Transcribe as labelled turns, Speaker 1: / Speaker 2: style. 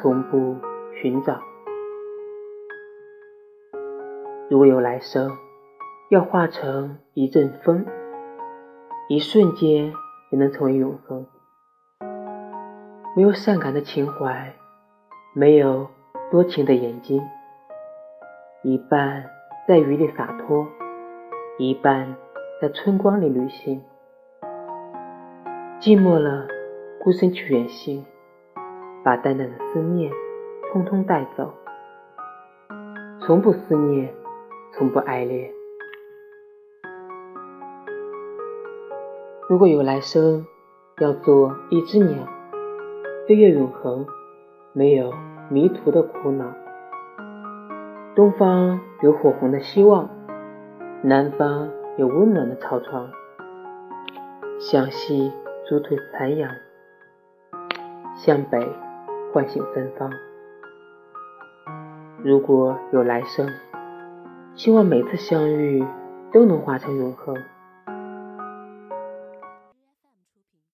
Speaker 1: 从不寻找。如果有来生，要化成一阵风，一瞬间也能成为永恒。没有善感的情怀，没有多情的眼睛，一半在雨里洒脱，一半在春光里旅行。寂寞了，孤身去远行，把淡淡的思念通通带走，从不思念。从不爱恋。如果有来生，要做一只鸟，飞越永恒，没有迷途的苦恼。东方有火红的希望，南方有温暖的草床。向西逐退残阳，向北唤醒芬芳。如果有来生。希望每次相遇都能化成永恒。